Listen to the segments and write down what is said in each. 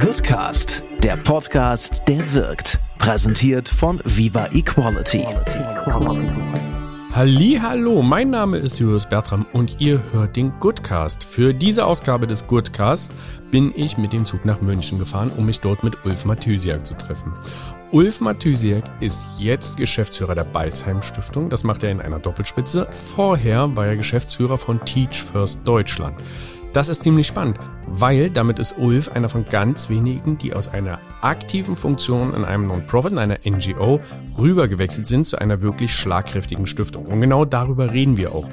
Goodcast, der Podcast, der wirkt. Präsentiert von Viva Equality. Hallo, mein Name ist Julius Bertram und ihr hört den Goodcast. Für diese Ausgabe des Goodcast bin ich mit dem Zug nach München gefahren, um mich dort mit Ulf Mathysiak zu treffen. Ulf Mathysiak ist jetzt Geschäftsführer der Beisheim Stiftung. Das macht er in einer Doppelspitze. Vorher war er Geschäftsführer von Teach First Deutschland. Das ist ziemlich spannend, weil damit ist Ulf einer von ganz wenigen, die aus einer aktiven Funktion in einem Non-Profit, in einer NGO, rübergewechselt sind zu einer wirklich schlagkräftigen Stiftung. Und genau darüber reden wir auch.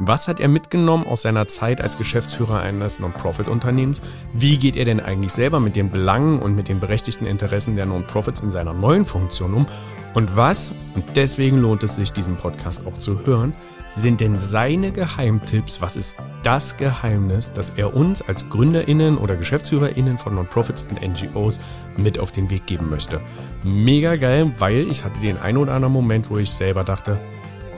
Was hat er mitgenommen aus seiner Zeit als Geschäftsführer eines Non-Profit-Unternehmens? Wie geht er denn eigentlich selber mit den Belangen und mit den berechtigten Interessen der Non-Profits in seiner neuen Funktion um? Und was, und deswegen lohnt es sich, diesen Podcast auch zu hören, sind denn seine Geheimtipps? Was ist das Geheimnis, das er uns als GründerInnen oder GeschäftsführerInnen von Non-Profits und NGOs mit auf den Weg geben möchte? Mega geil, weil ich hatte den einen oder anderen Moment, wo ich selber dachte,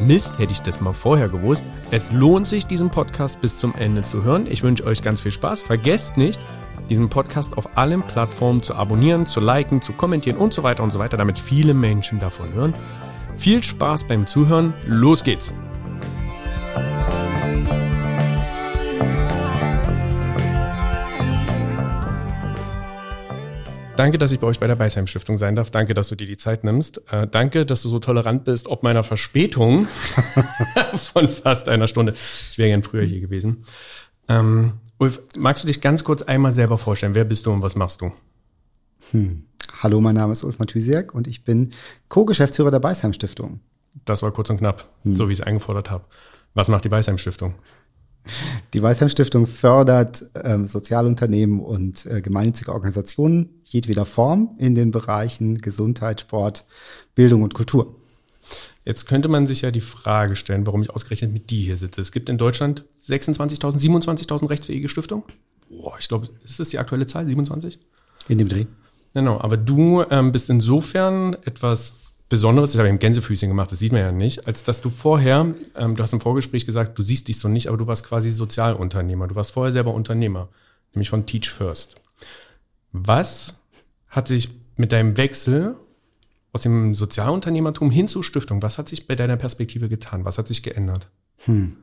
Mist, hätte ich das mal vorher gewusst. Es lohnt sich, diesen Podcast bis zum Ende zu hören. Ich wünsche euch ganz viel Spaß. Vergesst nicht, diesen Podcast auf allen Plattformen zu abonnieren, zu liken, zu kommentieren und so weiter und so weiter, damit viele Menschen davon hören. Viel Spaß beim Zuhören. Los geht's! Danke, dass ich bei euch bei der Beisheim Stiftung sein darf. Danke, dass du dir die Zeit nimmst. Äh, danke, dass du so tolerant bist, ob meiner Verspätung von fast einer Stunde. Ich wäre gern früher hier gewesen. Ähm, Ulf, magst du dich ganz kurz einmal selber vorstellen? Wer bist du und was machst du? Hm. Hallo, mein Name ist Ulf Mathysiak und ich bin Co-Geschäftsführer der Beisheim Stiftung. Das war kurz und knapp, hm. so wie ich es eingefordert habe. Was macht die Beisheim Stiftung? Die Weißheim Stiftung fördert ähm, Sozialunternehmen und äh, gemeinnützige Organisationen jedweder Form in den Bereichen Gesundheit, Sport, Bildung und Kultur. Jetzt könnte man sich ja die Frage stellen, warum ich ausgerechnet mit die hier sitze. Es gibt in Deutschland 26.000, 27.000 rechtsfähige Stiftungen. Boah, ich glaube, ist das die aktuelle Zahl, 27? In dem Dreh. Genau, aber du ähm, bist insofern etwas Besonderes, das habe ich im Gänsefüßchen gemacht, das sieht man ja nicht, als dass du vorher, ähm, du hast im Vorgespräch gesagt, du siehst dich so nicht, aber du warst quasi Sozialunternehmer. Du warst vorher selber Unternehmer, nämlich von Teach First. Was hat sich mit deinem Wechsel aus dem Sozialunternehmertum hin zur Stiftung, was hat sich bei deiner Perspektive getan? Was hat sich geändert? Hm.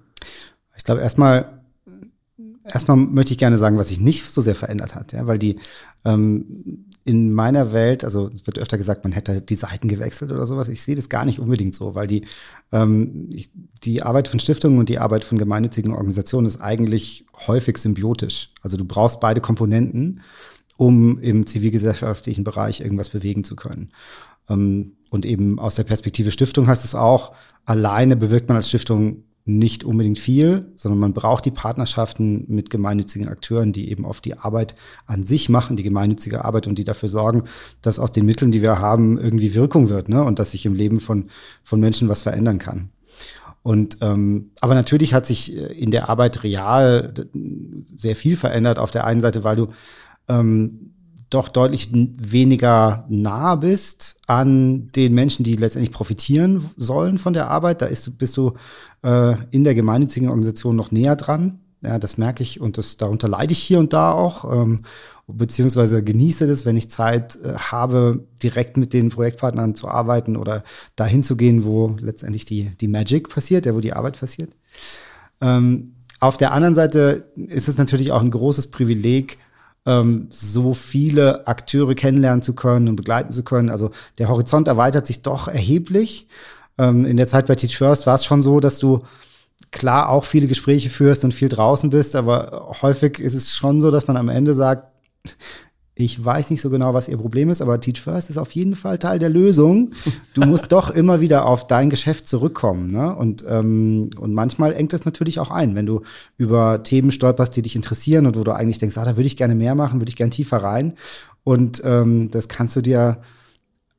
Ich glaube, erstmal Erstmal möchte ich gerne sagen, was sich nicht so sehr verändert hat, ja, weil die ähm, in meiner Welt, also es wird öfter gesagt, man hätte die Seiten gewechselt oder sowas. Ich sehe das gar nicht unbedingt so, weil die ähm, ich, die Arbeit von Stiftungen und die Arbeit von gemeinnützigen Organisationen ist eigentlich häufig symbiotisch. Also du brauchst beide Komponenten, um im zivilgesellschaftlichen Bereich irgendwas bewegen zu können. Ähm, und eben aus der Perspektive Stiftung heißt es auch, alleine bewirkt man als Stiftung nicht unbedingt viel, sondern man braucht die Partnerschaften mit gemeinnützigen Akteuren, die eben auf die Arbeit an sich machen, die gemeinnützige Arbeit und die dafür sorgen, dass aus den Mitteln, die wir haben, irgendwie Wirkung wird ne? und dass sich im Leben von, von Menschen was verändern kann. Und ähm, aber natürlich hat sich äh, in der Arbeit real sehr viel verändert. Auf der einen Seite, weil du ähm, doch deutlich weniger nah bist an den Menschen, die letztendlich profitieren sollen von der Arbeit. Da ist, bist du äh, in der gemeinnützigen Organisation noch näher dran. Ja, das merke ich und das, darunter leide ich hier und da auch, ähm, beziehungsweise genieße das, wenn ich Zeit äh, habe, direkt mit den Projektpartnern zu arbeiten oder dahin zu gehen, wo letztendlich die, die Magic passiert, ja, wo die Arbeit passiert. Ähm, auf der anderen Seite ist es natürlich auch ein großes Privileg, ähm, so viele Akteure kennenlernen zu können und begleiten zu können. Also der Horizont erweitert sich doch erheblich. Ähm, in der Zeit bei Teach First war es schon so, dass du klar auch viele Gespräche führst und viel draußen bist, aber häufig ist es schon so, dass man am Ende sagt, ich weiß nicht so genau, was ihr Problem ist, aber Teach First ist auf jeden Fall Teil der Lösung. Du musst doch immer wieder auf dein Geschäft zurückkommen. Ne? Und, ähm, und manchmal engt das natürlich auch ein, wenn du über Themen stolperst, die dich interessieren und wo du eigentlich denkst, ah, da würde ich gerne mehr machen, würde ich gerne tiefer rein. Und ähm, das kannst du dir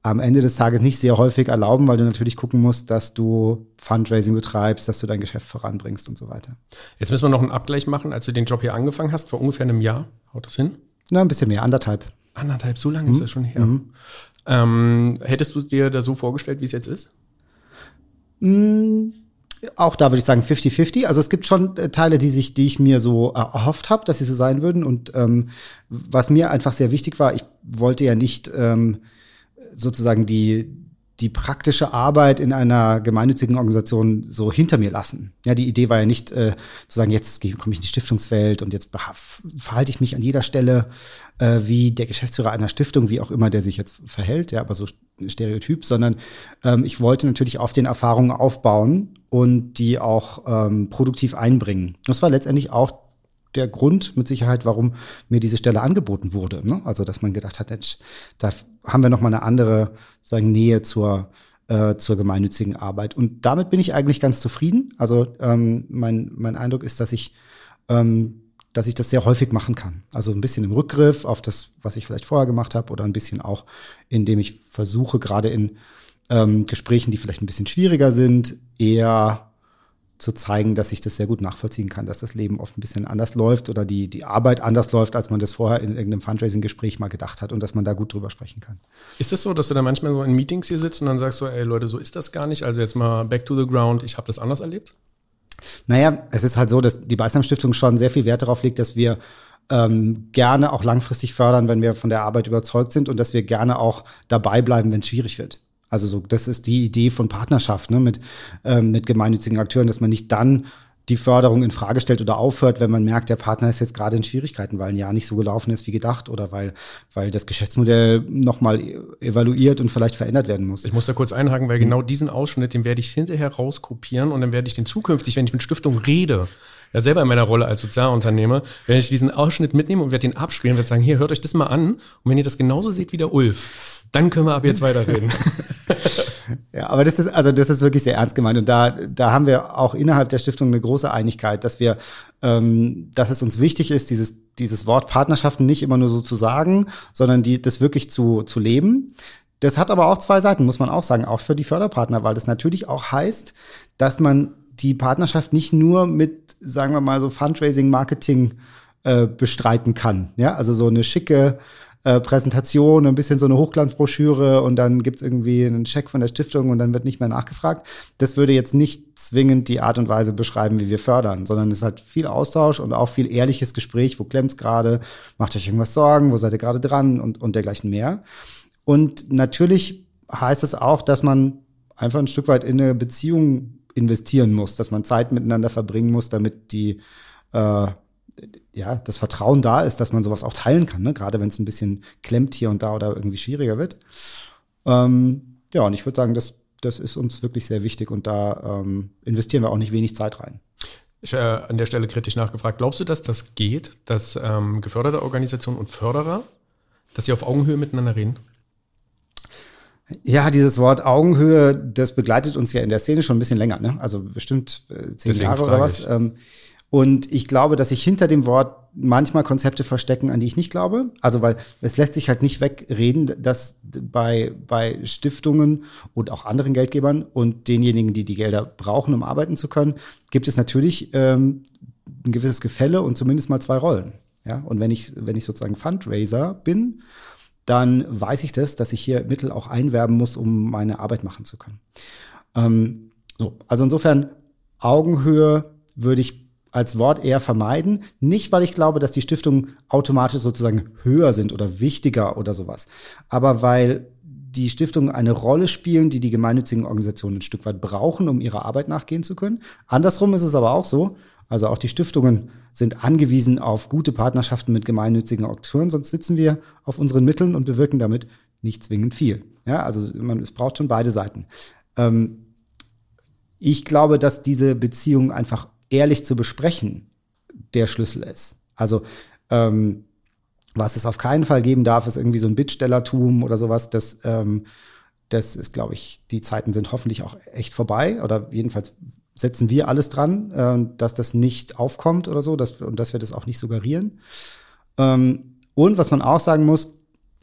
am Ende des Tages nicht sehr häufig erlauben, weil du natürlich gucken musst, dass du Fundraising betreibst, dass du dein Geschäft voranbringst und so weiter. Jetzt müssen wir noch einen Abgleich machen, als du den Job hier angefangen hast, vor ungefähr einem Jahr. Haut das hin? Na, ein bisschen mehr, anderthalb. Anderthalb, so lange mhm. ist das schon her. Mhm. Ähm, hättest du dir da so vorgestellt, wie es jetzt ist? Mhm. Auch da würde ich sagen 50-50. Also es gibt schon äh, Teile, die sich, die ich mir so erhofft habe, dass sie so sein würden. Und ähm, was mir einfach sehr wichtig war, ich wollte ja nicht ähm, sozusagen die die praktische Arbeit in einer gemeinnützigen Organisation so hinter mir lassen. Ja, die Idee war ja nicht äh, zu sagen, jetzt komme ich in die Stiftungswelt und jetzt verhalte ich mich an jeder Stelle äh, wie der Geschäftsführer einer Stiftung, wie auch immer der sich jetzt verhält, ja, aber so Stereotyp, sondern ähm, ich wollte natürlich auf den Erfahrungen aufbauen und die auch ähm, produktiv einbringen. Das war letztendlich auch der Grund mit Sicherheit, warum mir diese Stelle angeboten wurde. Ne? Also, dass man gedacht hat, jetzt, da haben wir noch mal eine andere sagen, Nähe zur, äh, zur gemeinnützigen Arbeit. Und damit bin ich eigentlich ganz zufrieden. Also, ähm, mein, mein Eindruck ist, dass ich, ähm, dass ich das sehr häufig machen kann. Also ein bisschen im Rückgriff auf das, was ich vielleicht vorher gemacht habe, oder ein bisschen auch, indem ich versuche, gerade in ähm, Gesprächen, die vielleicht ein bisschen schwieriger sind, eher zu zeigen, dass ich das sehr gut nachvollziehen kann, dass das Leben oft ein bisschen anders läuft oder die, die Arbeit anders läuft, als man das vorher in irgendeinem Fundraising-Gespräch mal gedacht hat und dass man da gut drüber sprechen kann. Ist das so, dass du da manchmal so in Meetings hier sitzt und dann sagst du, ey Leute, so ist das gar nicht, also jetzt mal back to the ground, ich habe das anders erlebt? Naja, es ist halt so, dass die Beisam Stiftung schon sehr viel Wert darauf legt, dass wir ähm, gerne auch langfristig fördern, wenn wir von der Arbeit überzeugt sind und dass wir gerne auch dabei bleiben, wenn es schwierig wird. Also so, das ist die Idee von Partnerschaft ne, mit, ähm, mit gemeinnützigen Akteuren, dass man nicht dann die Förderung in Frage stellt oder aufhört, wenn man merkt, der Partner ist jetzt gerade in Schwierigkeiten, weil ein Jahr nicht so gelaufen ist wie gedacht oder weil, weil das Geschäftsmodell nochmal evaluiert und vielleicht verändert werden muss. Ich muss da kurz einhaken, weil genau diesen Ausschnitt, den werde ich hinterher rauskopieren und dann werde ich den zukünftig, wenn ich mit Stiftung rede, ja selber in meiner Rolle als Sozialunternehmer, wenn ich diesen Ausschnitt mitnehme und werde den abspielen, werde sagen, hier, hört euch das mal an. Und wenn ihr das genauso seht wie der Ulf, dann können wir ab jetzt weiterreden. ja, aber das ist, also das ist wirklich sehr ernst gemeint. Und da, da haben wir auch innerhalb der Stiftung eine große Einigkeit, dass wir, ähm, dass es uns wichtig ist, dieses, dieses Wort Partnerschaften nicht immer nur so zu sagen, sondern die, das wirklich zu, zu leben. Das hat aber auch zwei Seiten, muss man auch sagen, auch für die Förderpartner, weil das natürlich auch heißt, dass man die Partnerschaft nicht nur mit, sagen wir mal, so Fundraising, Marketing äh, bestreiten kann. Ja, also so eine schicke äh, Präsentation, ein bisschen so eine Hochglanzbroschüre und dann gibt's irgendwie einen Check von der Stiftung und dann wird nicht mehr nachgefragt. Das würde jetzt nicht zwingend die Art und Weise beschreiben, wie wir fördern, sondern es hat viel Austausch und auch viel ehrliches Gespräch. Wo klemmt's gerade? Macht euch irgendwas Sorgen? Wo seid ihr gerade dran? Und, und dergleichen mehr. Und natürlich heißt es auch, dass man einfach ein Stück weit in eine Beziehung investieren muss, dass man Zeit miteinander verbringen muss, damit die äh, ja, das Vertrauen da ist, dass man sowas auch teilen kann, ne? gerade wenn es ein bisschen klemmt hier und da oder irgendwie schwieriger wird. Ähm, ja, und ich würde sagen, das, das ist uns wirklich sehr wichtig und da ähm, investieren wir auch nicht wenig Zeit rein. Ich äh, an der Stelle kritisch nachgefragt. Glaubst du, dass das geht, dass ähm, geförderte Organisationen und Förderer, dass sie auf Augenhöhe miteinander reden? Ja, dieses Wort Augenhöhe, das begleitet uns ja in der Szene schon ein bisschen länger, ne? Also bestimmt äh, zehn Deswegen Jahre oder was. Ähm, und ich glaube, dass sich hinter dem Wort manchmal Konzepte verstecken, an die ich nicht glaube. Also, weil es lässt sich halt nicht wegreden, dass bei, bei Stiftungen und auch anderen Geldgebern und denjenigen, die die Gelder brauchen, um arbeiten zu können, gibt es natürlich ähm, ein gewisses Gefälle und zumindest mal zwei Rollen. Ja, und wenn ich, wenn ich sozusagen Fundraiser bin, dann weiß ich das, dass ich hier Mittel auch einwerben muss, um meine Arbeit machen zu können. Ähm, so, also insofern Augenhöhe würde ich als Wort eher vermeiden. Nicht, weil ich glaube, dass die Stiftungen automatisch sozusagen höher sind oder wichtiger oder sowas, aber weil die Stiftungen eine Rolle spielen, die die gemeinnützigen Organisationen ein Stück weit brauchen, um ihrer Arbeit nachgehen zu können. Andersrum ist es aber auch so, also auch die Stiftungen sind angewiesen auf gute Partnerschaften mit gemeinnützigen Akteuren, sonst sitzen wir auf unseren Mitteln und bewirken damit nicht zwingend viel. Ja, also man, es braucht schon beide Seiten. Ähm, ich glaube, dass diese Beziehung einfach ehrlich zu besprechen der Schlüssel ist. Also ähm, was es auf keinen Fall geben darf, ist irgendwie so ein Bittstellertum oder sowas. Das, ähm, das ist, glaube ich, die Zeiten sind hoffentlich auch echt vorbei oder jedenfalls setzen wir alles dran, äh, dass das nicht aufkommt oder so, dass, und dass wir das auch nicht suggerieren. Ähm, und was man auch sagen muss,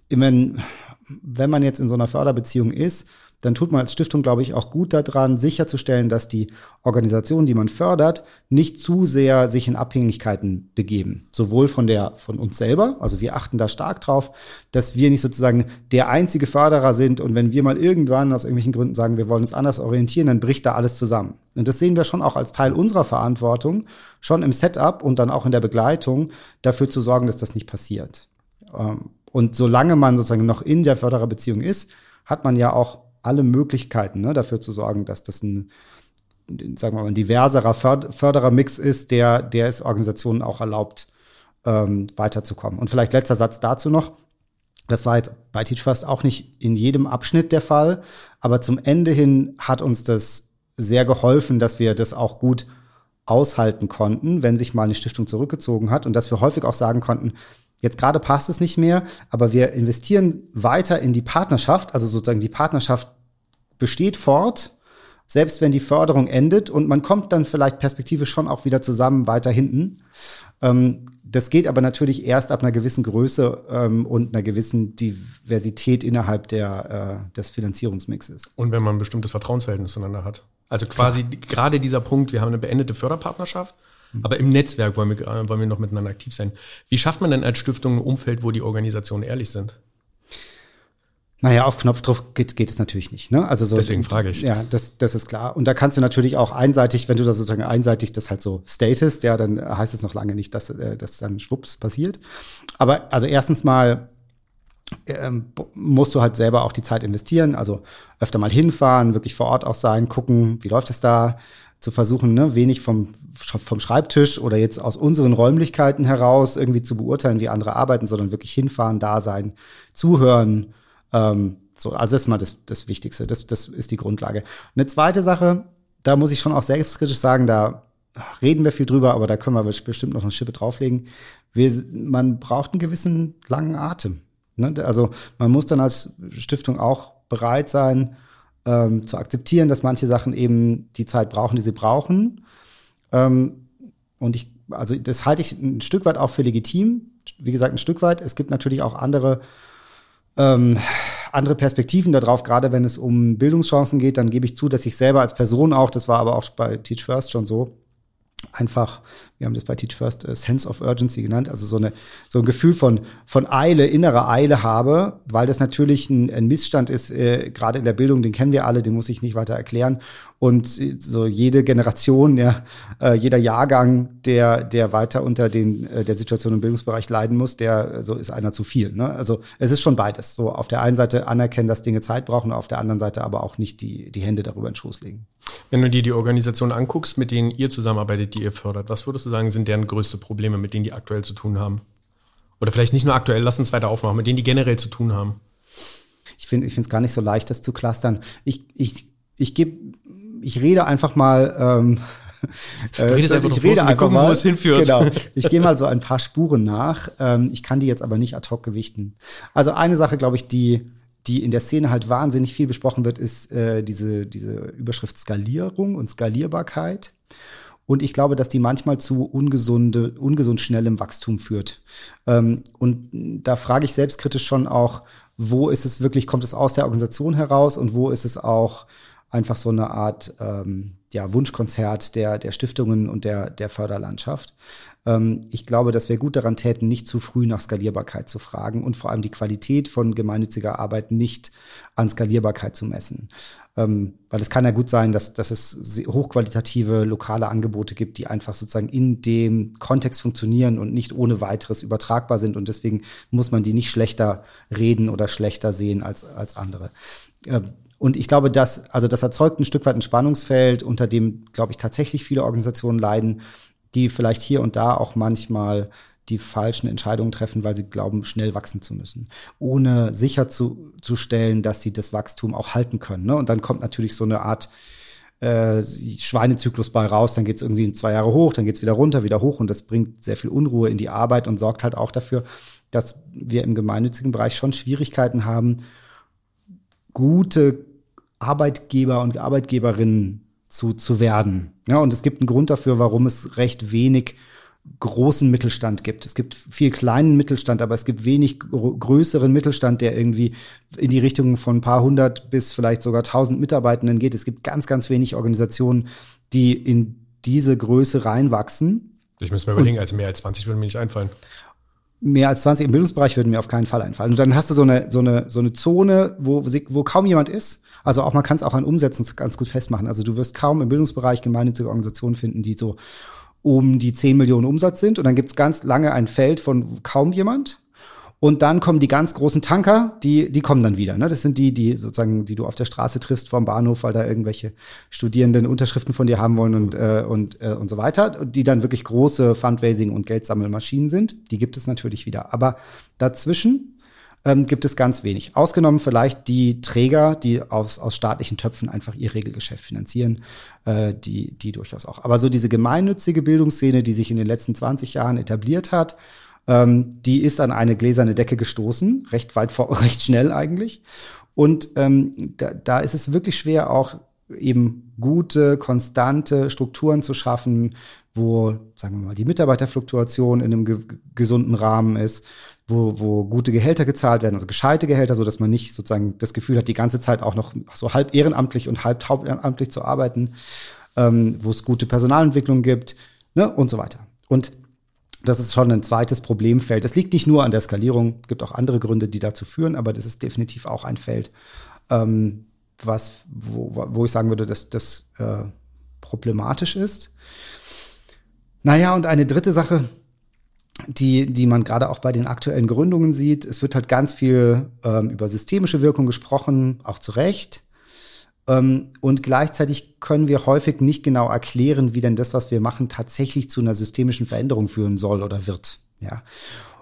wenn, wenn man jetzt in so einer Förderbeziehung ist, dann tut man als Stiftung, glaube ich, auch gut daran, sicherzustellen, dass die Organisationen, die man fördert, nicht zu sehr sich in Abhängigkeiten begeben. Sowohl von der, von uns selber, also wir achten da stark drauf, dass wir nicht sozusagen der einzige Förderer sind und wenn wir mal irgendwann aus irgendwelchen Gründen sagen, wir wollen uns anders orientieren, dann bricht da alles zusammen. Und das sehen wir schon auch als Teil unserer Verantwortung, schon im Setup und dann auch in der Begleitung, dafür zu sorgen, dass das nicht passiert. Ähm, und solange man sozusagen noch in der Fördererbeziehung ist, hat man ja auch alle Möglichkeiten, ne, dafür zu sorgen, dass das ein, sagen wir mal, ein diverserer Förderermix ist, der, der es Organisationen auch erlaubt, ähm, weiterzukommen. Und vielleicht letzter Satz dazu noch. Das war jetzt bei Teach First auch nicht in jedem Abschnitt der Fall, aber zum Ende hin hat uns das sehr geholfen, dass wir das auch gut aushalten konnten, wenn sich mal eine Stiftung zurückgezogen hat und dass wir häufig auch sagen konnten, Jetzt gerade passt es nicht mehr, aber wir investieren weiter in die Partnerschaft, also sozusagen die Partnerschaft besteht fort, selbst wenn die Förderung endet und man kommt dann vielleicht perspektivisch schon auch wieder zusammen weiter hinten. Ähm, das geht aber natürlich erst ab einer gewissen Größe ähm, und einer gewissen Diversität innerhalb der, äh, des Finanzierungsmixes. Und wenn man ein bestimmtes Vertrauensverhältnis zueinander hat. Also quasi Klar. gerade dieser Punkt, wir haben eine beendete Förderpartnerschaft. Aber im Netzwerk wollen wir, wollen wir noch miteinander aktiv sein. Wie schafft man denn als Stiftung ein Umfeld, wo die Organisationen ehrlich sind? Naja, auf Knopfdruck geht, geht es natürlich nicht. Ne? Also so, Deswegen frage ich. Ja, das, das ist klar. Und da kannst du natürlich auch einseitig, wenn du das sozusagen einseitig das halt so statest, ja, dann heißt es noch lange nicht, dass äh, das dann schwupps passiert. Aber also erstens mal ähm, musst du halt selber auch die Zeit investieren, also öfter mal hinfahren, wirklich vor Ort auch sein, gucken, wie läuft es da, zu versuchen, ne, wenig vom, vom Schreibtisch oder jetzt aus unseren Räumlichkeiten heraus irgendwie zu beurteilen, wie andere arbeiten, sondern wirklich hinfahren, da sein, zuhören, ähm, so, also das ist mal das, das Wichtigste. Das, das ist die Grundlage. Eine zweite Sache, da muss ich schon auch selbstkritisch sagen, da reden wir viel drüber, aber da können wir bestimmt noch eine Schippe drauflegen. Wir, man braucht einen gewissen langen Atem. Ne? Also man muss dann als Stiftung auch bereit sein, ähm, zu akzeptieren, dass manche Sachen eben die Zeit brauchen, die sie brauchen. Ähm, und ich, also das halte ich ein Stück weit auch für legitim. Wie gesagt, ein Stück weit. Es gibt natürlich auch andere ähm, andere Perspektiven darauf, gerade wenn es um Bildungschancen geht, dann gebe ich zu, dass ich selber als Person auch, das war aber auch bei Teach First schon so, einfach, wir haben das bei Teach First äh, Sense of Urgency genannt, also so, eine, so ein Gefühl von, von Eile, innerer Eile habe, weil das natürlich ein, ein Missstand ist, äh, gerade in der Bildung, den kennen wir alle, den muss ich nicht weiter erklären. Und äh, so jede Generation, ja, äh, jeder Jahrgang, der, der weiter unter den, äh, der Situation im Bildungsbereich leiden muss, der so ist einer zu viel. Ne? Also es ist schon beides. So auf der einen Seite anerkennen, dass Dinge Zeit brauchen, auf der anderen Seite aber auch nicht die, die Hände darüber in den Schoß legen. Wenn du dir die Organisation anguckst, mit denen ihr zusammenarbeitet, die ihr fördert, was würdest du sagen, sind deren größte Probleme, mit denen die aktuell zu tun haben? Oder vielleicht nicht nur aktuell, lass uns weiter aufmachen, mit denen die generell zu tun haben. Ich finde es gar nicht so leicht, das zu clustern. Ich, ich, ich gebe, ich rede einfach mal. Ähm, du redest äh, einfach ich rede einfach gucken, mal, wo es hinführt. Genau. Ich gehe mal so ein paar Spuren nach. Ähm, ich kann die jetzt aber nicht ad hoc gewichten. Also eine Sache, glaube ich, die die in der Szene halt wahnsinnig viel besprochen wird, ist äh, diese, diese Überschrift Skalierung und Skalierbarkeit. Und ich glaube, dass die manchmal zu ungesunde, ungesund schnellem Wachstum führt. Ähm, und da frage ich selbstkritisch schon auch, wo ist es wirklich, kommt es aus der Organisation heraus und wo ist es auch einfach so eine Art ähm, ja, Wunschkonzert der, der Stiftungen und der, der Förderlandschaft. Ähm, ich glaube, dass wir gut daran täten, nicht zu früh nach Skalierbarkeit zu fragen und vor allem die Qualität von gemeinnütziger Arbeit nicht an Skalierbarkeit zu messen. Ähm, weil es kann ja gut sein, dass, dass es hochqualitative lokale Angebote gibt, die einfach sozusagen in dem Kontext funktionieren und nicht ohne weiteres übertragbar sind. Und deswegen muss man die nicht schlechter reden oder schlechter sehen als, als andere. Ähm, und ich glaube, dass, also das erzeugt ein Stück weit ein Spannungsfeld, unter dem, glaube ich, tatsächlich viele Organisationen leiden, die vielleicht hier und da auch manchmal die falschen Entscheidungen treffen, weil sie glauben, schnell wachsen zu müssen, ohne sicherzustellen, dass sie das Wachstum auch halten können. Ne? Und dann kommt natürlich so eine Art äh, Schweinezyklus bei raus, dann geht es irgendwie zwei Jahre hoch, dann geht es wieder runter, wieder hoch und das bringt sehr viel Unruhe in die Arbeit und sorgt halt auch dafür, dass wir im gemeinnützigen Bereich schon Schwierigkeiten haben, gute Arbeitgeber und Arbeitgeberinnen zu, zu werden. Ja, und es gibt einen Grund dafür, warum es recht wenig großen Mittelstand gibt. Es gibt viel kleinen Mittelstand, aber es gibt wenig größeren Mittelstand, der irgendwie in die Richtung von ein paar hundert bis vielleicht sogar tausend Mitarbeitenden geht. Es gibt ganz, ganz wenig Organisationen, die in diese Größe reinwachsen. Ich muss mir überlegen, also mehr als 20 würden mir nicht einfallen. Mehr als 20 im Bildungsbereich würden mir auf keinen Fall einfallen. Und dann hast du so eine, so eine, so eine Zone, wo, wo kaum jemand ist. Also auch man kann es auch an Umsätzen ganz gut festmachen. Also du wirst kaum im Bildungsbereich gemeinnützige Organisationen finden, die so um die 10 Millionen Umsatz sind. Und dann gibt's ganz lange ein Feld von kaum jemand. Und dann kommen die ganz großen Tanker, die, die kommen dann wieder. Ne? Das sind die, die sozusagen, die du auf der Straße triffst vom Bahnhof, weil da irgendwelche Studierenden Unterschriften von dir haben wollen und, äh, und, äh, und so weiter. Und die dann wirklich große Fundraising- und Geldsammelmaschinen sind. Die gibt es natürlich wieder. Aber dazwischen ähm, gibt es ganz wenig. Ausgenommen vielleicht die Träger, die aus, aus staatlichen Töpfen einfach ihr Regelgeschäft finanzieren, äh, die, die durchaus auch. Aber so diese gemeinnützige Bildungsszene, die sich in den letzten 20 Jahren etabliert hat, ähm, die ist an eine gläserne Decke gestoßen, recht weit vor, recht schnell eigentlich. Und ähm, da, da ist es wirklich schwer, auch eben gute, konstante Strukturen zu schaffen, wo, sagen wir mal, die Mitarbeiterfluktuation in einem ge gesunden Rahmen ist, wo, wo gute Gehälter gezahlt werden, also gescheite Gehälter, so dass man nicht sozusagen das Gefühl hat, die ganze Zeit auch noch so halb ehrenamtlich und halb hauptamtlich zu arbeiten, ähm, wo es gute Personalentwicklung gibt ne, und so weiter. Und das ist schon ein zweites Problemfeld. Das liegt nicht nur an der Skalierung, gibt auch andere Gründe, die dazu führen, aber das ist definitiv auch ein Feld, ähm, was, wo, wo ich sagen würde, dass das äh, problematisch ist. Naja, und eine dritte Sache, die, die man gerade auch bei den aktuellen Gründungen sieht. Es wird halt ganz viel ähm, über systemische Wirkung gesprochen, auch zu Recht. Ähm, und gleichzeitig können wir häufig nicht genau erklären, wie denn das, was wir machen, tatsächlich zu einer systemischen Veränderung führen soll oder wird. Ja.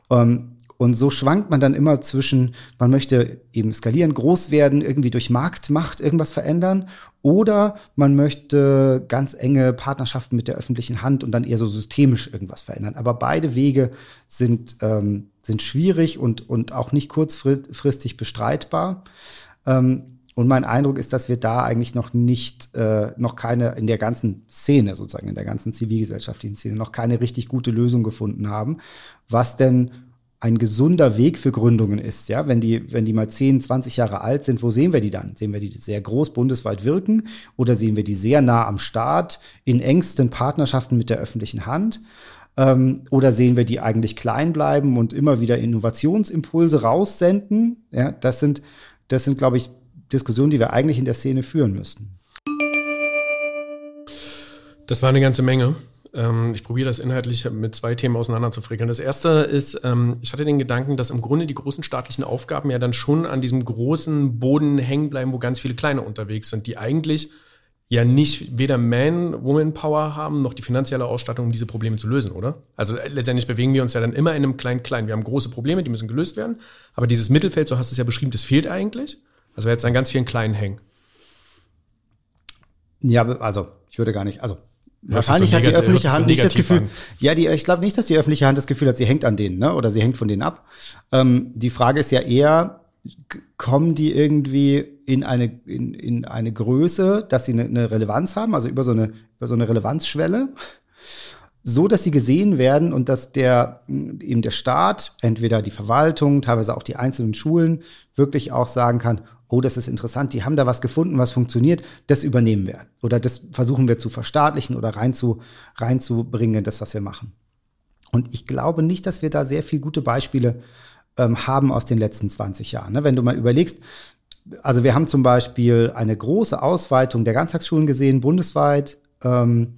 Ähm, und so schwankt man dann immer zwischen, man möchte eben skalieren, groß werden, irgendwie durch Marktmacht irgendwas verändern, oder man möchte ganz enge Partnerschaften mit der öffentlichen Hand und dann eher so systemisch irgendwas verändern. Aber beide Wege sind, ähm, sind schwierig und, und auch nicht kurzfristig bestreitbar. Ähm, und mein Eindruck ist, dass wir da eigentlich noch nicht, äh, noch keine, in der ganzen Szene, sozusagen, in der ganzen zivilgesellschaftlichen Szene, noch keine richtig gute Lösung gefunden haben, was denn ein gesunder Weg für Gründungen ist. Ja, wenn die, wenn die mal 10, 20 Jahre alt sind, wo sehen wir die dann? Sehen wir die sehr groß bundesweit wirken oder sehen wir die sehr nah am Staat in engsten Partnerschaften mit der öffentlichen Hand? Ähm, oder sehen wir die eigentlich klein bleiben und immer wieder Innovationsimpulse raussenden? Ja, das sind, das sind, glaube ich, Diskussionen, die wir eigentlich in der Szene führen müssten. Das war eine ganze Menge. Ähm, ich probiere das inhaltlich mit zwei Themen auseinanderzufrickeln. Das erste ist, ähm, ich hatte den Gedanken, dass im Grunde die großen staatlichen Aufgaben ja dann schon an diesem großen Boden hängen bleiben, wo ganz viele kleine unterwegs sind, die eigentlich ja nicht weder Man-Woman-Power haben, noch die finanzielle Ausstattung, um diese Probleme zu lösen, oder? Also äh, letztendlich bewegen wir uns ja dann immer in einem Klein-Klein. Wir haben große Probleme, die müssen gelöst werden, aber dieses Mittelfeld, so hast du es ja beschrieben, das fehlt eigentlich. Also wir jetzt an ganz vielen Kleinen hängen. Ja, also ich würde gar nicht, also Wahrscheinlich so hat die öffentliche Hand so nicht das Gefühl, an. ja, die, ich glaube nicht, dass die öffentliche Hand das Gefühl hat, sie hängt an denen, ne? Oder sie hängt von denen ab. Ähm, die Frage ist ja eher, kommen die irgendwie in eine, in, in eine Größe, dass sie eine, eine Relevanz haben, also über so eine, über so eine Relevanzschwelle, so dass sie gesehen werden und dass der, eben der Staat, entweder die Verwaltung, teilweise auch die einzelnen Schulen, wirklich auch sagen kann, oh, das ist interessant, die haben da was gefunden, was funktioniert, das übernehmen wir. Oder das versuchen wir zu verstaatlichen oder rein zu, das, was wir machen. Und ich glaube nicht, dass wir da sehr viele gute Beispiele ähm, haben aus den letzten 20 Jahren. Ne? Wenn du mal überlegst, also wir haben zum Beispiel eine große Ausweitung der Ganztagsschulen gesehen, bundesweit. Ähm,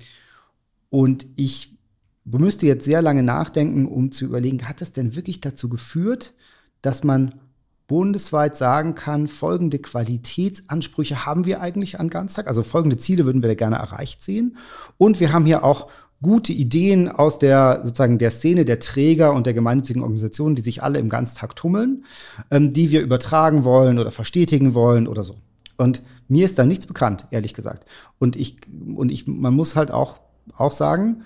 und ich müsste jetzt sehr lange nachdenken, um zu überlegen, hat es denn wirklich dazu geführt, dass man bundesweit sagen kann, folgende Qualitätsansprüche haben wir eigentlich an Ganztag, also folgende Ziele würden wir da gerne erreicht sehen. Und wir haben hier auch gute Ideen aus der sozusagen der Szene der Träger und der gemeinnützigen Organisationen, die sich alle im Ganztag tummeln, ähm, die wir übertragen wollen oder verstetigen wollen oder so. Und mir ist da nichts bekannt, ehrlich gesagt. Und ich, und ich, man muss halt auch, auch sagen,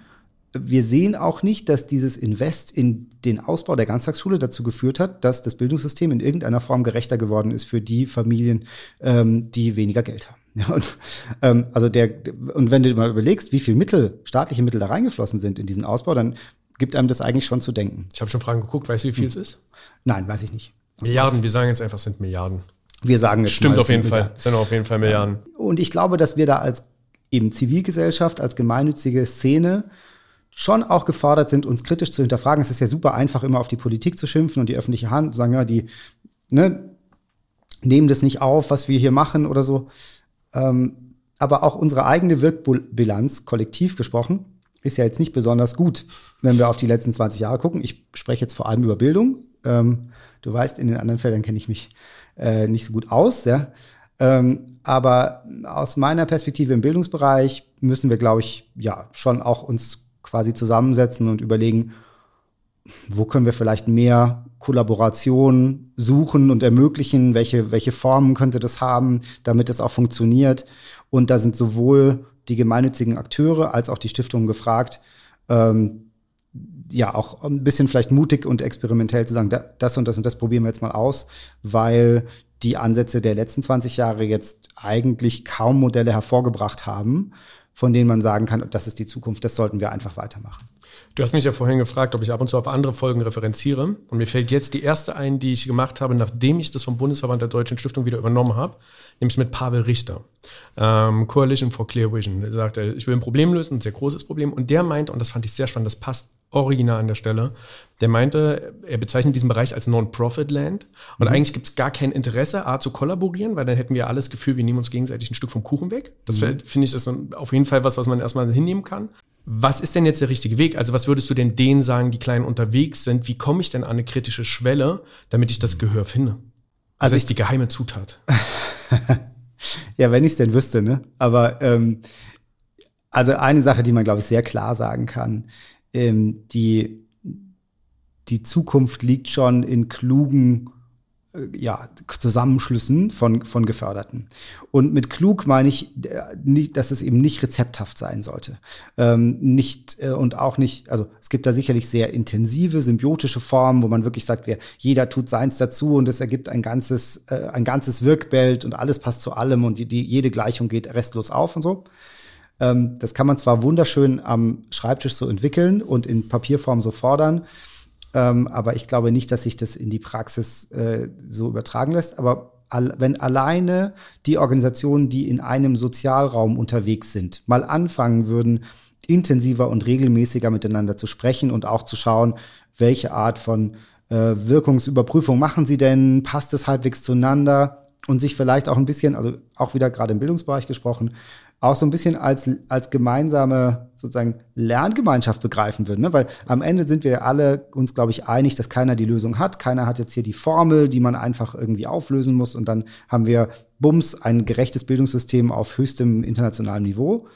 wir sehen auch nicht, dass dieses Invest in den Ausbau der Ganztagsschule dazu geführt hat, dass das Bildungssystem in irgendeiner Form gerechter geworden ist für die Familien, ähm, die weniger Geld haben. Ja, und, ähm, also der, und wenn du mal überlegst, wie viel Mittel, staatliche Mittel da reingeflossen sind in diesen Ausbau, dann gibt einem das eigentlich schon zu denken. Ich habe schon Fragen geguckt, weißt du, wie viel hm. es ist? Nein, weiß ich nicht. Milliarden, wir sagen jetzt einfach, es sind Milliarden. Wir sagen es Stimmt auf jeden Fall, es sind auf jeden Fall Milliarden. Und ich glaube, dass wir da als eben Zivilgesellschaft, als gemeinnützige Szene schon auch gefordert sind, uns kritisch zu hinterfragen. Es ist ja super einfach, immer auf die Politik zu schimpfen und die öffentliche Hand, sagen ja, die ne, nehmen das nicht auf, was wir hier machen oder so. Ähm, aber auch unsere eigene Wirkbilanz, kollektiv gesprochen, ist ja jetzt nicht besonders gut, wenn wir auf die letzten 20 Jahre gucken. Ich spreche jetzt vor allem über Bildung. Ähm, du weißt, in den anderen Feldern kenne ich mich äh, nicht so gut aus. Ja? Ähm, aber aus meiner Perspektive im Bildungsbereich müssen wir, glaube ich, ja, schon auch uns quasi zusammensetzen und überlegen, wo können wir vielleicht mehr Kollaboration suchen und ermöglichen, welche, welche Formen könnte das haben, damit es auch funktioniert. Und da sind sowohl die gemeinnützigen Akteure als auch die Stiftungen gefragt, ähm, ja, auch ein bisschen vielleicht mutig und experimentell zu sagen, das und das und das probieren wir jetzt mal aus, weil die Ansätze der letzten 20 Jahre jetzt eigentlich kaum Modelle hervorgebracht haben, von denen man sagen kann, das ist die Zukunft, das sollten wir einfach weitermachen. Du hast mich ja vorhin gefragt, ob ich ab und zu auf andere Folgen referenziere. Und mir fällt jetzt die erste ein, die ich gemacht habe, nachdem ich das vom Bundesverband der Deutschen Stiftung wieder übernommen habe, nämlich mit Pavel Richter. Ähm, Coalition for Clear Vision. Er sagte, ich will ein Problem lösen, ein sehr großes Problem. Und der meinte, und das fand ich sehr spannend, das passt original an der Stelle, der meinte, er bezeichnet diesen Bereich als Non-Profit-Land. Und mhm. eigentlich gibt es gar kein Interesse, A, zu kollaborieren, weil dann hätten wir alles Gefühl, wir nehmen uns gegenseitig ein Stück vom Kuchen weg. Das mhm. finde ich ist auf jeden Fall was, was man erstmal hinnehmen kann. Was ist denn jetzt der richtige Weg? Also was würdest du denn denen sagen, die kleinen unterwegs sind? Wie komme ich denn an eine kritische Schwelle, damit ich das Gehör finde? Also das ist die geheime Zutat. ja, wenn ich es denn wüsste, ne? Aber ähm, also eine Sache, die man, glaube ich, sehr klar sagen kann, ähm, die, die Zukunft liegt schon in klugen äh, ja, Zusammenschlüssen von, von Geförderten. Und mit klug meine ich äh, nicht, dass es eben nicht rezepthaft sein sollte. Ähm, nicht äh, und auch nicht, also es gibt da sicherlich sehr intensive, symbiotische Formen, wo man wirklich sagt, wer, jeder tut seins dazu und es ergibt ein ganzes, äh, ein ganzes Wirkbild und alles passt zu allem und die, die, jede Gleichung geht restlos auf und so. Ähm, das kann man zwar wunderschön am Schreibtisch so entwickeln und in Papierform so fordern, ähm, aber ich glaube nicht, dass sich das in die Praxis äh, so übertragen lässt. Aber wenn alleine die Organisationen, die in einem Sozialraum unterwegs sind, mal anfangen würden, intensiver und regelmäßiger miteinander zu sprechen und auch zu schauen, welche Art von äh, Wirkungsüberprüfung machen sie denn, passt es halbwegs zueinander und sich vielleicht auch ein bisschen, also auch wieder gerade im Bildungsbereich gesprochen, auch so ein bisschen als, als gemeinsame sozusagen Lerngemeinschaft begreifen würden. Ne? Weil am Ende sind wir alle uns, glaube ich, einig, dass keiner die Lösung hat. Keiner hat jetzt hier die Formel, die man einfach irgendwie auflösen muss. Und dann haben wir, bums, ein gerechtes Bildungssystem auf höchstem internationalem Niveau.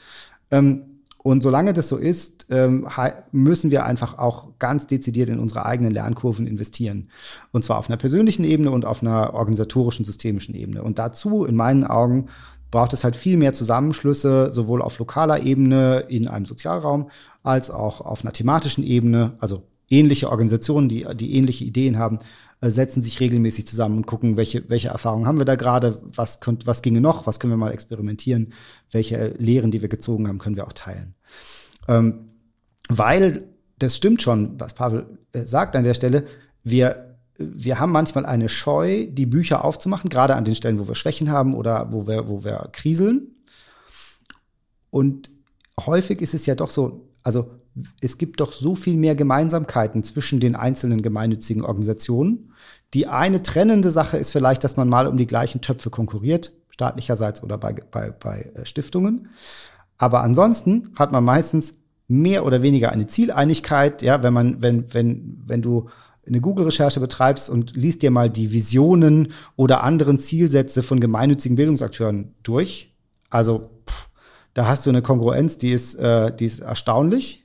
Ähm, und solange das so ist, ähm, müssen wir einfach auch ganz dezidiert in unsere eigenen Lernkurven investieren. Und zwar auf einer persönlichen Ebene und auf einer organisatorischen, systemischen Ebene. Und dazu, in meinen Augen, braucht es halt viel mehr Zusammenschlüsse, sowohl auf lokaler Ebene in einem Sozialraum als auch auf einer thematischen Ebene. Also ähnliche Organisationen, die, die ähnliche Ideen haben, äh, setzen sich regelmäßig zusammen und gucken, welche, welche Erfahrungen haben wir da gerade, was, könnt, was ginge noch, was können wir mal experimentieren, welche Lehren, die wir gezogen haben, können wir auch teilen. Ähm, weil das stimmt schon, was Pavel äh, sagt an der Stelle, wir wir haben manchmal eine Scheu, die Bücher aufzumachen, gerade an den Stellen, wo wir Schwächen haben oder wo wir, wo wir kriseln. Und häufig ist es ja doch so, also es gibt doch so viel mehr Gemeinsamkeiten zwischen den einzelnen gemeinnützigen Organisationen. Die eine trennende Sache ist vielleicht, dass man mal um die gleichen Töpfe konkurriert, staatlicherseits oder bei, bei, bei äh, Stiftungen. Aber ansonsten hat man meistens mehr oder weniger eine Zieleinigkeit, ja, wenn man, wenn, wenn, wenn du eine Google-Recherche betreibst und liest dir mal die Visionen oder anderen Zielsätze von gemeinnützigen Bildungsakteuren durch. Also pff, da hast du eine Kongruenz, die ist, äh, die ist erstaunlich.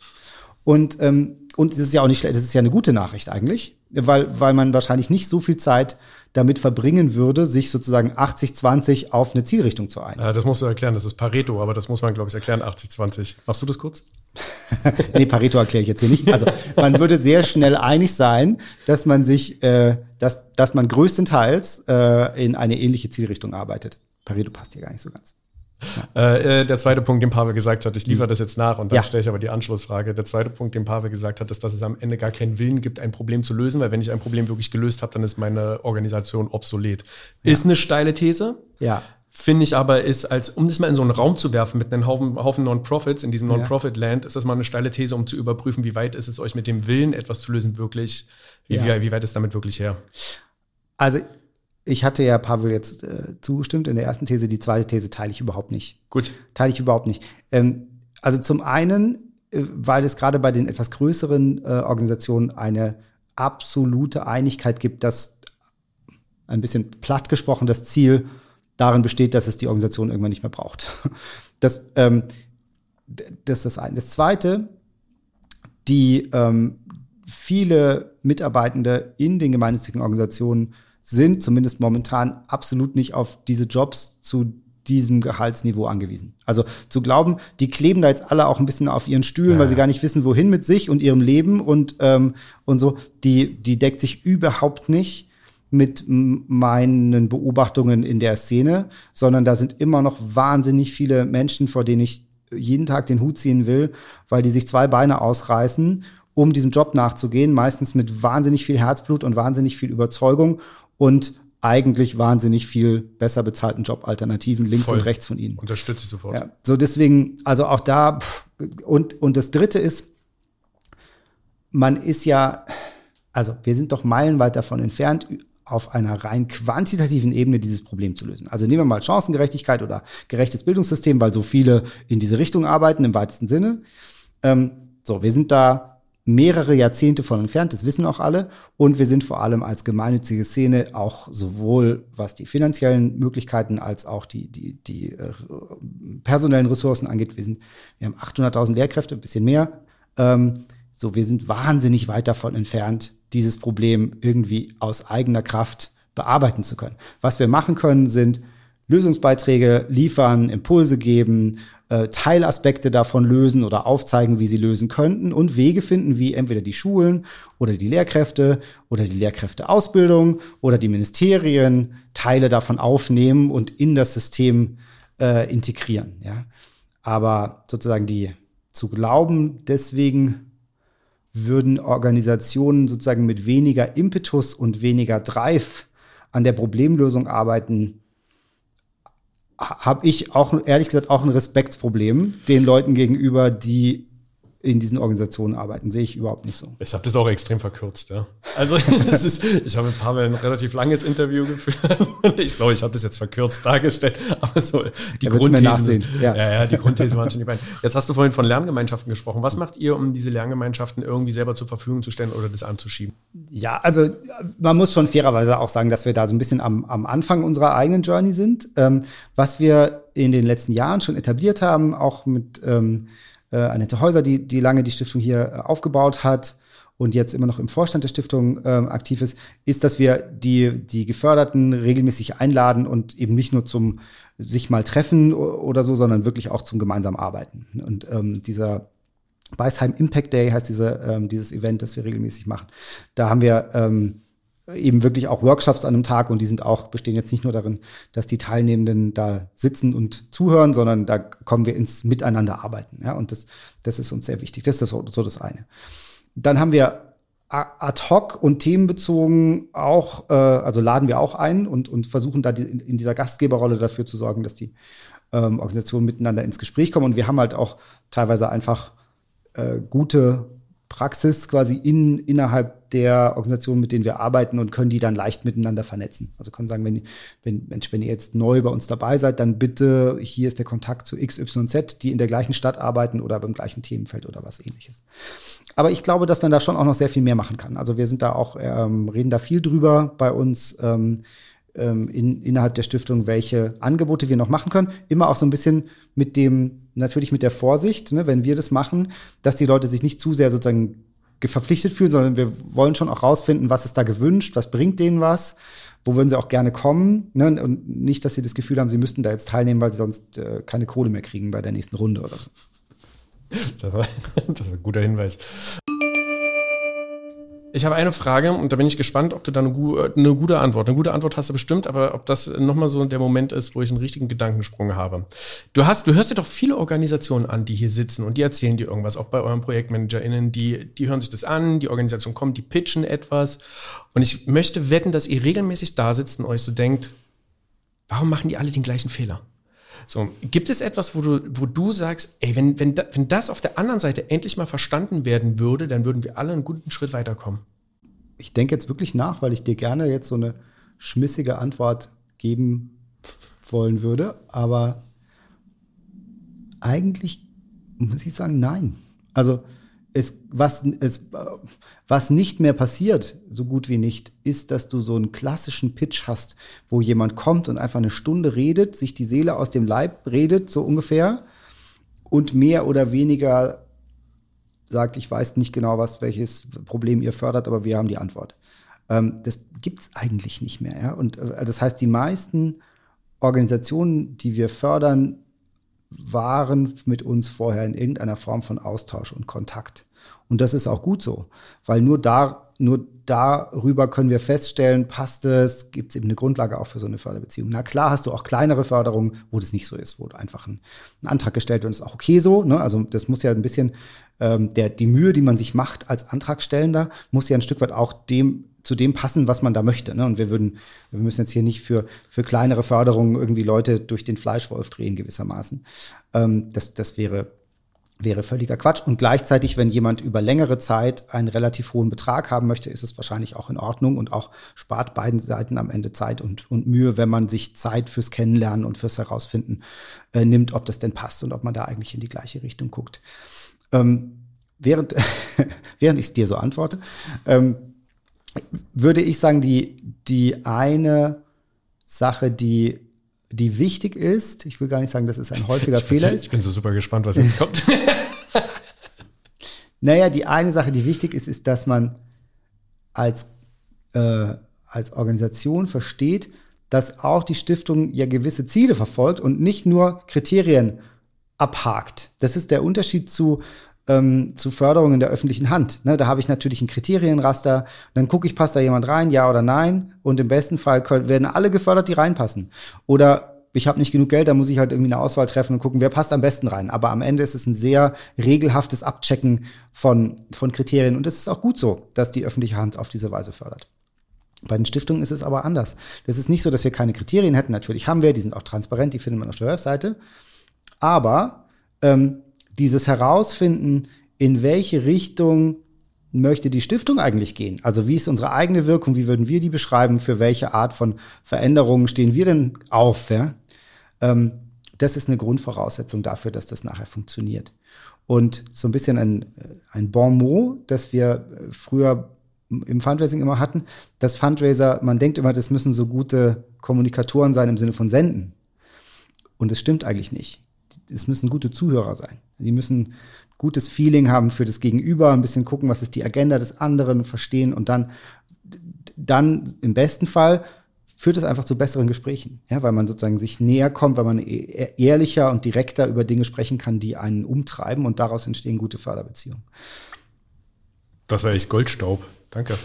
Und, ähm, und es ist ja auch nicht schlecht, das ist ja eine gute Nachricht eigentlich, weil, weil man wahrscheinlich nicht so viel Zeit damit verbringen würde, sich sozusagen 80-20 auf eine Zielrichtung zu einigen. Ja, das musst du erklären, das ist Pareto, aber das muss man, glaube ich, erklären, 80-20. Machst du das kurz? nee, Pareto erkläre ich jetzt hier nicht. Also man würde sehr schnell einig sein, dass man sich, äh, dass, dass man größtenteils äh, in eine ähnliche Zielrichtung arbeitet. Pareto passt hier gar nicht so ganz. Äh, äh, der zweite Punkt, den Pavel gesagt hat, ich liefere das jetzt nach und dann Ja. stelle ich aber die Anschlussfrage. Der zweite Punkt, den Pavel gesagt hat, ist, dass es am Ende gar keinen Willen gibt, ein Problem zu lösen, weil wenn ich ein Problem wirklich gelöst habe, dann ist meine Organisation obsolet. Ist eine steile These. Ja. Finde ich aber ist, als um das mal in so einen Raum zu werfen mit einem Haufen, Haufen Non-Profits in diesem Non-Profit-Land, ist das mal eine steile These, um zu überprüfen, wie weit ist es euch mit dem Willen, etwas zu lösen, wirklich, wie, Ja. wie, weit ist damit wirklich her? Also ich hatte ja Pavel jetzt äh, zugestimmt in der ersten These, die zweite These teile ich überhaupt nicht. Gut. Teile ich überhaupt nicht. Ähm, also zum einen, äh, weil es gerade bei den etwas größeren äh, Organisationen eine absolute Einigkeit gibt, dass ein bisschen platt gesprochen das Ziel darin besteht, dass es die Organisation irgendwann nicht mehr braucht. Das, ähm, das ist das eine. Das zweite, die ähm, viele Mitarbeitende in den gemeinnützigen Organisationen sind zumindest momentan absolut nicht auf diese Jobs zu diesem Gehaltsniveau angewiesen. Also zu glauben, die kleben da jetzt alle auch ein bisschen auf ihren Stühlen, weil sie gar nicht wissen, wohin mit sich und ihrem Leben und, ähm, und so, die, die deckt sich überhaupt nicht mit meinen Beobachtungen in der Szene, sondern da sind immer noch wahnsinnig viele Menschen, vor denen ich jeden Tag den Hut ziehen will, weil die sich zwei Beine ausreißen, um diesem Job nachzugehen, meistens mit wahnsinnig viel Herzblut und wahnsinnig viel Überzeugung und eigentlich wahnsinnig viel besser bezahlten Jobalternativen links Voll. und rechts von ihnen. Unterstütze ich sofort. Ja, so deswegen, also auch da, und, und das dritte ist, man ist ja, also wir sind doch meilenweit davon entfernt, auf einer rein quantitativen Ebene dieses Problem zu lösen. Also nehmen wir mal Chancengerechtigkeit oder gerechtes Bildungssystem, weil so viele in diese Richtung arbeiten im weitesten Sinne. Ähm, so, wir sind da mehrere Jahrzehnte von entfernt, das wissen auch alle. Und wir sind vor allem als gemeinnützige Szene auch sowohl was die finanziellen Möglichkeiten als auch die, die, die äh, personellen Ressourcen angeht. Wir, sind, wir haben 800.000 Lehrkräfte, ein bisschen mehr. Ähm, so, wir sind wahnsinnig weit davon entfernt, dieses Problem irgendwie aus eigener Kraft bearbeiten zu können. Was wir machen können, sind Lösungsbeiträge liefern, Impulse geben, äh, Teilaspekte davon lösen oder aufzeigen, wie sie lösen könnten und Wege finden, wie entweder die Schulen oder die Lehrkräfte oder die Lehrkräfteausbildung oder die Ministerien Teile davon aufnehmen und in das System äh, integrieren. Ja? Aber sozusagen die zu glauben, deswegen würden Organisationen sozusagen mit weniger Impetus und weniger Drive an der Problemlösung arbeiten, habe ich auch ehrlich gesagt auch ein Respektsproblem den Leuten gegenüber, die in diesen Organisationen arbeiten. Sehe ich überhaupt nicht so. Ich habe das auch extrem verkürzt, ja. Also ist, ich habe mit Pavel ein relativ langes Interview geführt und ich glaube, ich habe das jetzt verkürzt dargestellt. Aber so die mir Grundthese, nachsehen, ja. ja. ja, die Grundthese waren schon die beiden. Jetzt hast du vorhin von Lerngemeinschaften gesprochen. Was macht ihr, um diese Lerngemeinschaften irgendwie selber zur Verfügung zu stellen oder das anzuschieben? Ja, also man muss schon fairerweise auch sagen, dass wir da so ein bisschen am, am Anfang unserer eigenen Journey sind. Ähm, was wir in den letzten Jahren schon etabliert haben, auch mit ähm, äh, Annette Häuser, die, die lange die Stiftung hier äh, aufgebaut hat und jetzt immer noch im Vorstand der Stiftung ähm, aktiv ist, ist, dass wir die, die Geförderten regelmäßig einladen und eben nicht nur zum sich mal treffen oder so, sondern wirklich auch zum gemeinsamen Arbeiten. Und ähm, dieser Beisheim Impact Day heißt diese, ähm, dieses Event, das wir regelmäßig machen. Da haben wir ähm, eben wirklich auch Workshops an einem Tag und die sind auch, bestehen jetzt nicht nur darin, dass die Teilnehmenden da sitzen und zuhören, sondern da kommen wir ins Miteinander arbeiten. Ja, und das, das ist uns sehr wichtig. Das ist so, so das eine. Dann haben wir ad hoc und themenbezogen auch, äh, also laden wir auch ein und, und versuchen da die, in, in dieser Gastgeberrolle dafür zu sorgen, dass die ähm, Organisationen miteinander ins Gespräch kommen. Und wir haben halt auch teilweise einfach äh, gute Praxis quasi in, innerhalb der Organisation, mit denen wir arbeiten und können die dann leicht miteinander vernetzen. Also können sagen, wenn, wenn, Mensch, wenn ihr jetzt neu bei uns dabei seid, dann bitte, hier ist der Kontakt zu XYZ, die in der gleichen Stadt arbeiten oder beim gleichen Themenfeld oder was ähnliches. Aber ich glaube, dass man da schon auch noch sehr viel mehr machen kann. Also wir sind da auch, ähm, reden da viel drüber bei uns ähm, ähm, in, innerhalb der Stiftung, welche Angebote wir noch machen können. Immer auch so ein bisschen mit dem, natürlich mit der Vorsicht, ne, wenn wir das machen, dass die Leute sich nicht zu sehr sozusagen ge- verpflichtet fühlen, sondern wir wollen schon auch rausfinden, was ist da gewünscht, was bringt denen was, wo würden sie auch gerne kommen. Ne? Und nicht, dass sie das Gefühl haben, sie müssten da jetzt teilnehmen, weil sie sonst äh, keine Kohle mehr kriegen bei der nächsten Runde oder so. Das, war, das ist ein guter Hinweis. Ich habe eine Frage und da bin ich gespannt, ob du da eine, eine, gute Antwort, eine gute Antwort hast du bestimmt, aber ob das nochmal so der Moment ist, wo ich einen richtigen Gedankensprung habe. Du hast, du hörst dir doch viele Organisationen an, die hier sitzen und die erzählen dir irgendwas, auch bei euren ProjektmanagerInnen, die, die hören sich das an, die Organisation kommt, die pitchen etwas und ich möchte wetten, dass ihr regelmäßig da sitzt und euch so denkt, warum machen die alle den gleichen Fehler? So, gibt es etwas, wo du, wo du sagst, ey, wenn, wenn, wenn das auf der anderen Seite endlich mal verstanden werden würde, dann würden wir alle einen guten Schritt weiterkommen? Ich denke jetzt wirklich nach, weil ich dir gerne jetzt so eine schmissige Antwort geben wollen würde, aber eigentlich muss ich sagen, nein. Also es, was, es, was nicht mehr passiert, so gut wie nicht, ist, dass du so einen klassischen Pitch hast, wo jemand kommt und einfach eine Stunde redet, sich die Seele aus dem Leib redet, so ungefähr, und mehr oder weniger sagt, ich weiß nicht genau, was, welches Problem ihr fördert, aber wir haben die Antwort. Ähm, das gibt's eigentlich nicht mehr. Ja? Und äh, das heißt, die meisten Organisationen, die wir fördern, waren mit uns vorher in irgendeiner Form von Austausch und Kontakt. Und das ist auch gut so, weil nur da, nur darüber können wir feststellen, passt es, gibt es eben eine Grundlage auch für so eine Förderbeziehung. Na klar hast du auch kleinere Förderungen, wo das nicht so ist, wo einfach ein, ein Antrag gestellt wird, ist auch okay so. Ne? Also das muss ja ein bisschen, ähm, der, die Mühe, die man sich macht als Antragstellender, muss ja ein Stück weit auch dem zu dem passen, was man da möchte. Ne? Und wir würden, wir müssen jetzt hier nicht für, für kleinere Förderungen irgendwie Leute durch den Fleischwolf drehen gewissermaßen. Ähm, das, das wäre, wäre völliger Quatsch. Und gleichzeitig, wenn jemand über längere Zeit einen relativ hohen Betrag haben möchte, ist es wahrscheinlich auch in Ordnung und auch spart beiden Seiten am Ende Zeit und, und Mühe, wenn man sich Zeit fürs Kennenlernen und fürs Herausfinden äh, nimmt, ob das denn passt und ob man da eigentlich in die gleiche Richtung guckt. Ähm, während, während ich es dir so antworte, ähm, würde ich sagen, die, die eine Sache, die, die wichtig ist, ich will gar nicht sagen, dass es ein häufiger ich Fehler ist. Ich bin so super gespannt, was jetzt kommt. naja, die eine Sache, die wichtig ist, ist, dass man als, äh, als Organisation versteht, dass auch die Stiftung ja gewisse Ziele verfolgt und nicht nur Kriterien abhakt. Das ist der Unterschied zu ähm, zu Förderung in der öffentlichen Hand. Ne, da habe ich natürlich ein Kriterienraster. Dann gucke ich, passt da jemand rein, ja oder nein. Und im besten Fall können, werden alle gefördert, die reinpassen. Oder ich habe nicht genug Geld, da muss ich halt irgendwie eine Auswahl treffen und gucken, wer passt am besten rein. Aber am Ende ist es ein sehr regelhaftes Abchecken von, von Kriterien. Und es ist auch gut so, dass die öffentliche Hand auf diese Weise fördert. Bei den Stiftungen ist es aber anders. Das ist nicht so, dass wir keine Kriterien hätten. Natürlich haben wir, die sind auch transparent, die findet man auf der Webseite. Aber ähm, dieses Herausfinden, in welche Richtung möchte die Stiftung eigentlich gehen? Also wie ist unsere eigene Wirkung? Wie würden wir die beschreiben? Für welche Art von Veränderungen stehen wir denn auf? Ja? Ähm, das ist eine Grundvoraussetzung dafür, dass das nachher funktioniert. Und so ein bisschen ein, ein Bon mot, das wir früher im Fundraising immer hatten, dass Fundraiser, man denkt immer, das müssen so gute Kommunikatoren sein im Sinne von senden. Und es stimmt eigentlich nicht es müssen gute Zuhörer sein. Die müssen gutes Feeling haben für das Gegenüber, ein bisschen gucken, was ist die Agenda des anderen, verstehen und dann, dann im besten Fall führt es einfach zu besseren Gesprächen, ja, weil man sozusagen sich näher kommt, weil man e-, ehrlicher und direkter über Dinge sprechen kann, die einen umtreiben und daraus entstehen gute Förderbeziehungen. Das war echt Goldstaub. Danke.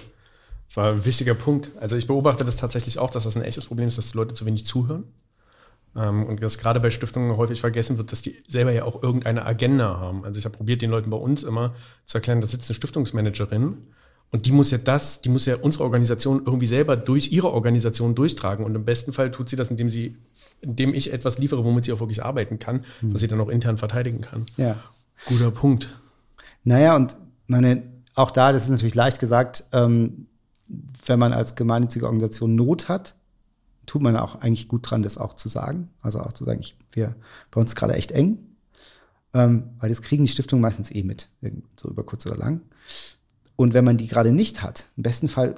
Das war ein wichtiger Punkt. Also ich beobachte das tatsächlich auch, dass das ein echtes Problem ist, dass die Leute zu wenig zuhören. Ähm, und dass gerade bei Stiftungen häufig vergessen wird, dass die selber ja auch irgendeine Agenda haben. Also ich habe probiert, den Leuten bei uns immer zu erklären, da sitzt eine Stiftungsmanagerin und die muss ja das, die muss ja unsere Organisation irgendwie selber durch ihre Organisation durchtragen. Und im besten Fall tut sie das, indem sie, indem ich etwas liefere, womit sie auch wirklich arbeiten kann, mhm. was sie dann auch intern verteidigen kann. Ja. Guter Punkt. Naja, und meine, auch da, das ist natürlich leicht gesagt, ähm, wenn man als gemeinnützige Organisation Not hat, tut man auch eigentlich gut dran, das auch zu sagen. Also auch zu sagen, ich, wir bei uns gerade echt eng, ähm, weil das kriegen die Stiftungen meistens eh mit, so über kurz oder lang. Und wenn man die gerade nicht hat, im besten Fall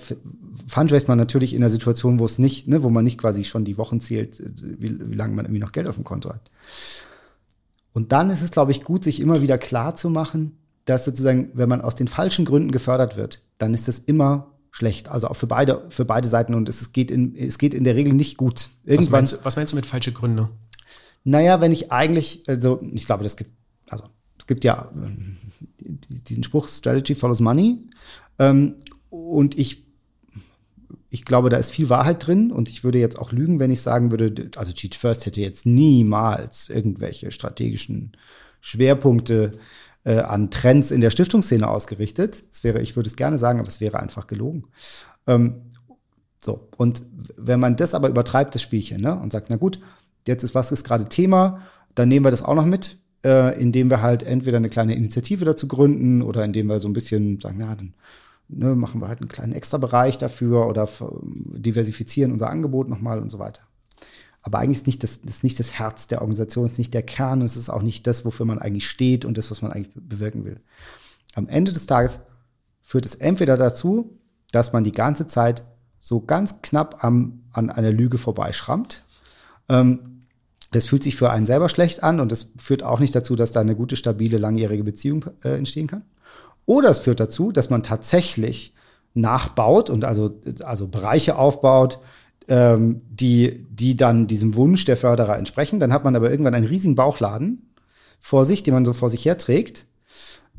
fundraise man natürlich in einer Situation, wo es nicht, ne, wo man nicht quasi schon die Wochen zählt, wie, wie lange man irgendwie noch Geld auf dem Konto hat. Und dann ist es, glaube ich, gut, sich immer wieder klar zu machen, dass sozusagen, wenn man aus den falschen Gründen gefördert wird, dann ist es immer schlecht. Also auch für beide, für beide Seiten und es geht in, es geht in der Regel nicht gut. Irgendwann, was, meinst du, was meinst du mit falsche Gründe? Naja, wenn ich eigentlich, also ich glaube, das gibt, also es gibt ja diesen Spruch, Strategy follows money. Ähm, und ich ich glaube, da ist viel Wahrheit drin und ich würde jetzt auch lügen, wenn ich sagen würde, also Cheat First hätte jetzt niemals irgendwelche strategischen Schwerpunkte äh, an Trends in der Stiftungsszene ausgerichtet. Das wäre, ich würde es gerne sagen, aber es wäre einfach gelogen. Ähm, so, und wenn man das aber übertreibt, das Spielchen, ne, und sagt, na gut, jetzt ist was ist gerade Thema, dann nehmen wir das auch noch mit, äh, indem wir halt entweder eine kleine Initiative dazu gründen oder indem wir so ein bisschen sagen, na, dann ne, machen wir halt einen kleinen Extra-Bereich dafür oder diversifizieren unser Angebot nochmal und so weiter. Aber eigentlich ist nicht das, ist nicht das Herz der Organisation, ist nicht der Kern, es ist auch nicht das, wofür man eigentlich steht und das, was man eigentlich bewirken will. Am Ende des Tages führt es entweder dazu, dass man die ganze Zeit so ganz knapp am, an einer Lüge vorbeischrammt. Ähm, das fühlt sich für einen selber schlecht an und das führt auch nicht dazu, dass da eine gute, stabile, langjährige Beziehung äh, entstehen kann. Oder es führt dazu, dass man tatsächlich nachbaut und also, also Bereiche aufbaut, ähm, die, die dann diesem Wunsch der Förderer entsprechen. Dann hat man aber irgendwann einen riesigen Bauchladen vor sich, den man so vor sich herträgt.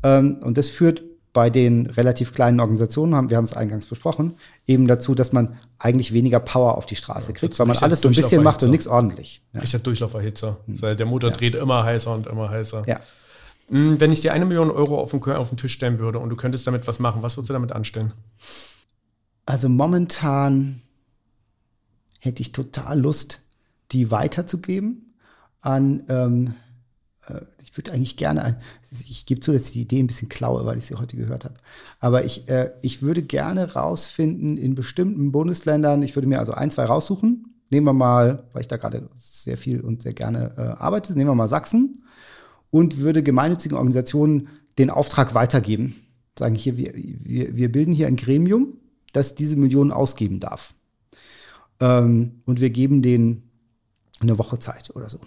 Ähm, und das führt bei den relativ kleinen Organisationen, haben, wir haben es eingangs besprochen, eben dazu, dass man eigentlich weniger Power auf die Straße ja, kriegt, weil man alles so ein bisschen macht und nichts ordentlich. Ja. Richtiger Durchlauferhitzer. Hm. Der Motor ja. dreht immer heißer und immer heißer. Ja. Hm, wenn ich dir eine Million Euro auf den, auf den Tisch stellen würde und du könntest damit was machen, was würdest du damit anstellen? Also momentan hätte ich total Lust, die weiterzugeben an, ähm, äh, ich würde eigentlich gerne, ein, ich gebe zu, dass ich die Idee ein bisschen klaue, weil ich sie heute gehört habe. Aber ich, äh, ich würde gerne rausfinden in bestimmten Bundesländern, ich würde mir also ein, zwei raussuchen. Nehmen wir mal, weil ich da gerade sehr viel und sehr gerne äh, arbeite, nehmen wir mal Sachsen und würde gemeinnützigen Organisationen den Auftrag weitergeben. Sagen hier, wir, wir, wir bilden hier ein Gremium, das diese Millionen ausgeben darf. Ähm, und wir geben denen eine Woche Zeit oder so.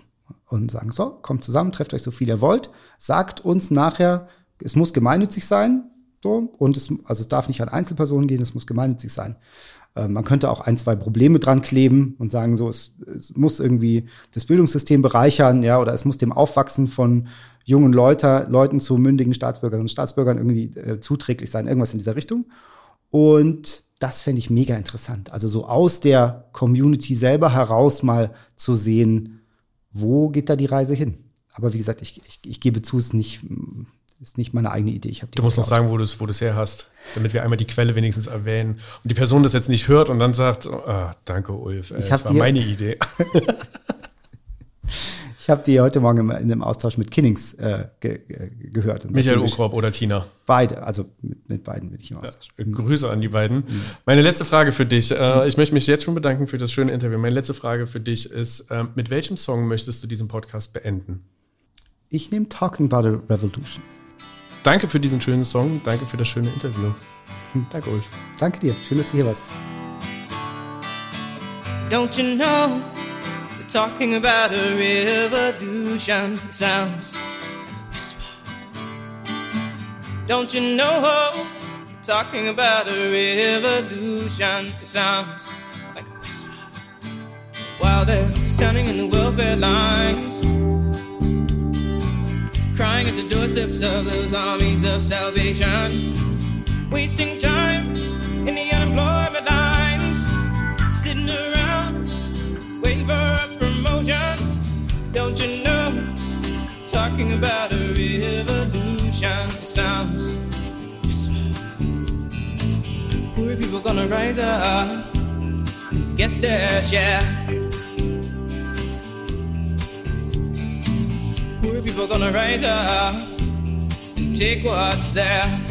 Und sagen, so, kommt zusammen, trefft euch so viel ihr wollt, sagt uns nachher, es muss gemeinnützig sein, so, und es, also es darf nicht an Einzelpersonen gehen, es muss gemeinnützig sein. Äh, man könnte auch ein, zwei Probleme dran kleben und sagen, so, es, es muss irgendwie das Bildungssystem bereichern, ja, oder es muss dem Aufwachsen von jungen Leute, Leuten zu mündigen Staatsbürgerinnen und Staatsbürgern irgendwie äh, zuträglich sein, irgendwas in dieser Richtung. Und das fände ich mega interessant. Also so aus der Community selber heraus mal zu sehen, wo geht da die Reise hin. Aber wie gesagt, ich, ich, ich gebe zu, es ist nicht, ist nicht meine eigene Idee. Ich du musst noch sagen, wo du es wo her hast, damit wir einmal die Quelle wenigstens erwähnen. Und die Person das jetzt nicht hört und dann sagt, oh, danke Ulf, äh, ich das war meine Idee. ich habe die heute Morgen in einem Austausch mit Kinnings äh, ge gehört. Michael Okrop oder Tina? Beide, also mit, mit beiden bin ich im Austausch. Ja, Grüße an die beiden. Mhm. Meine letzte Frage für dich, äh, ich möchte mich jetzt schon bedanken für das schöne Interview. Meine letzte Frage für dich ist, äh, mit welchem Song möchtest du diesen Podcast beenden? Ich nehme Talking About a Revolution. Danke für diesen schönen Song. Danke für das schöne Interview. Danke, Ulf. Danke dir. Schön, dass du hier warst. Don't you know, talking about a revolution. Sounds like a whisper. Don't you know, talking about a revolution. Sounds like a whisper. While they're standing in the welfare lines crying at the doorsteps of those armies of salvation, wasting time in the unemployment lines, Don't you know? Talking about a revolution sounds Poor people gonna rise up, and get their share. Poor people gonna rise up and take what's theirs.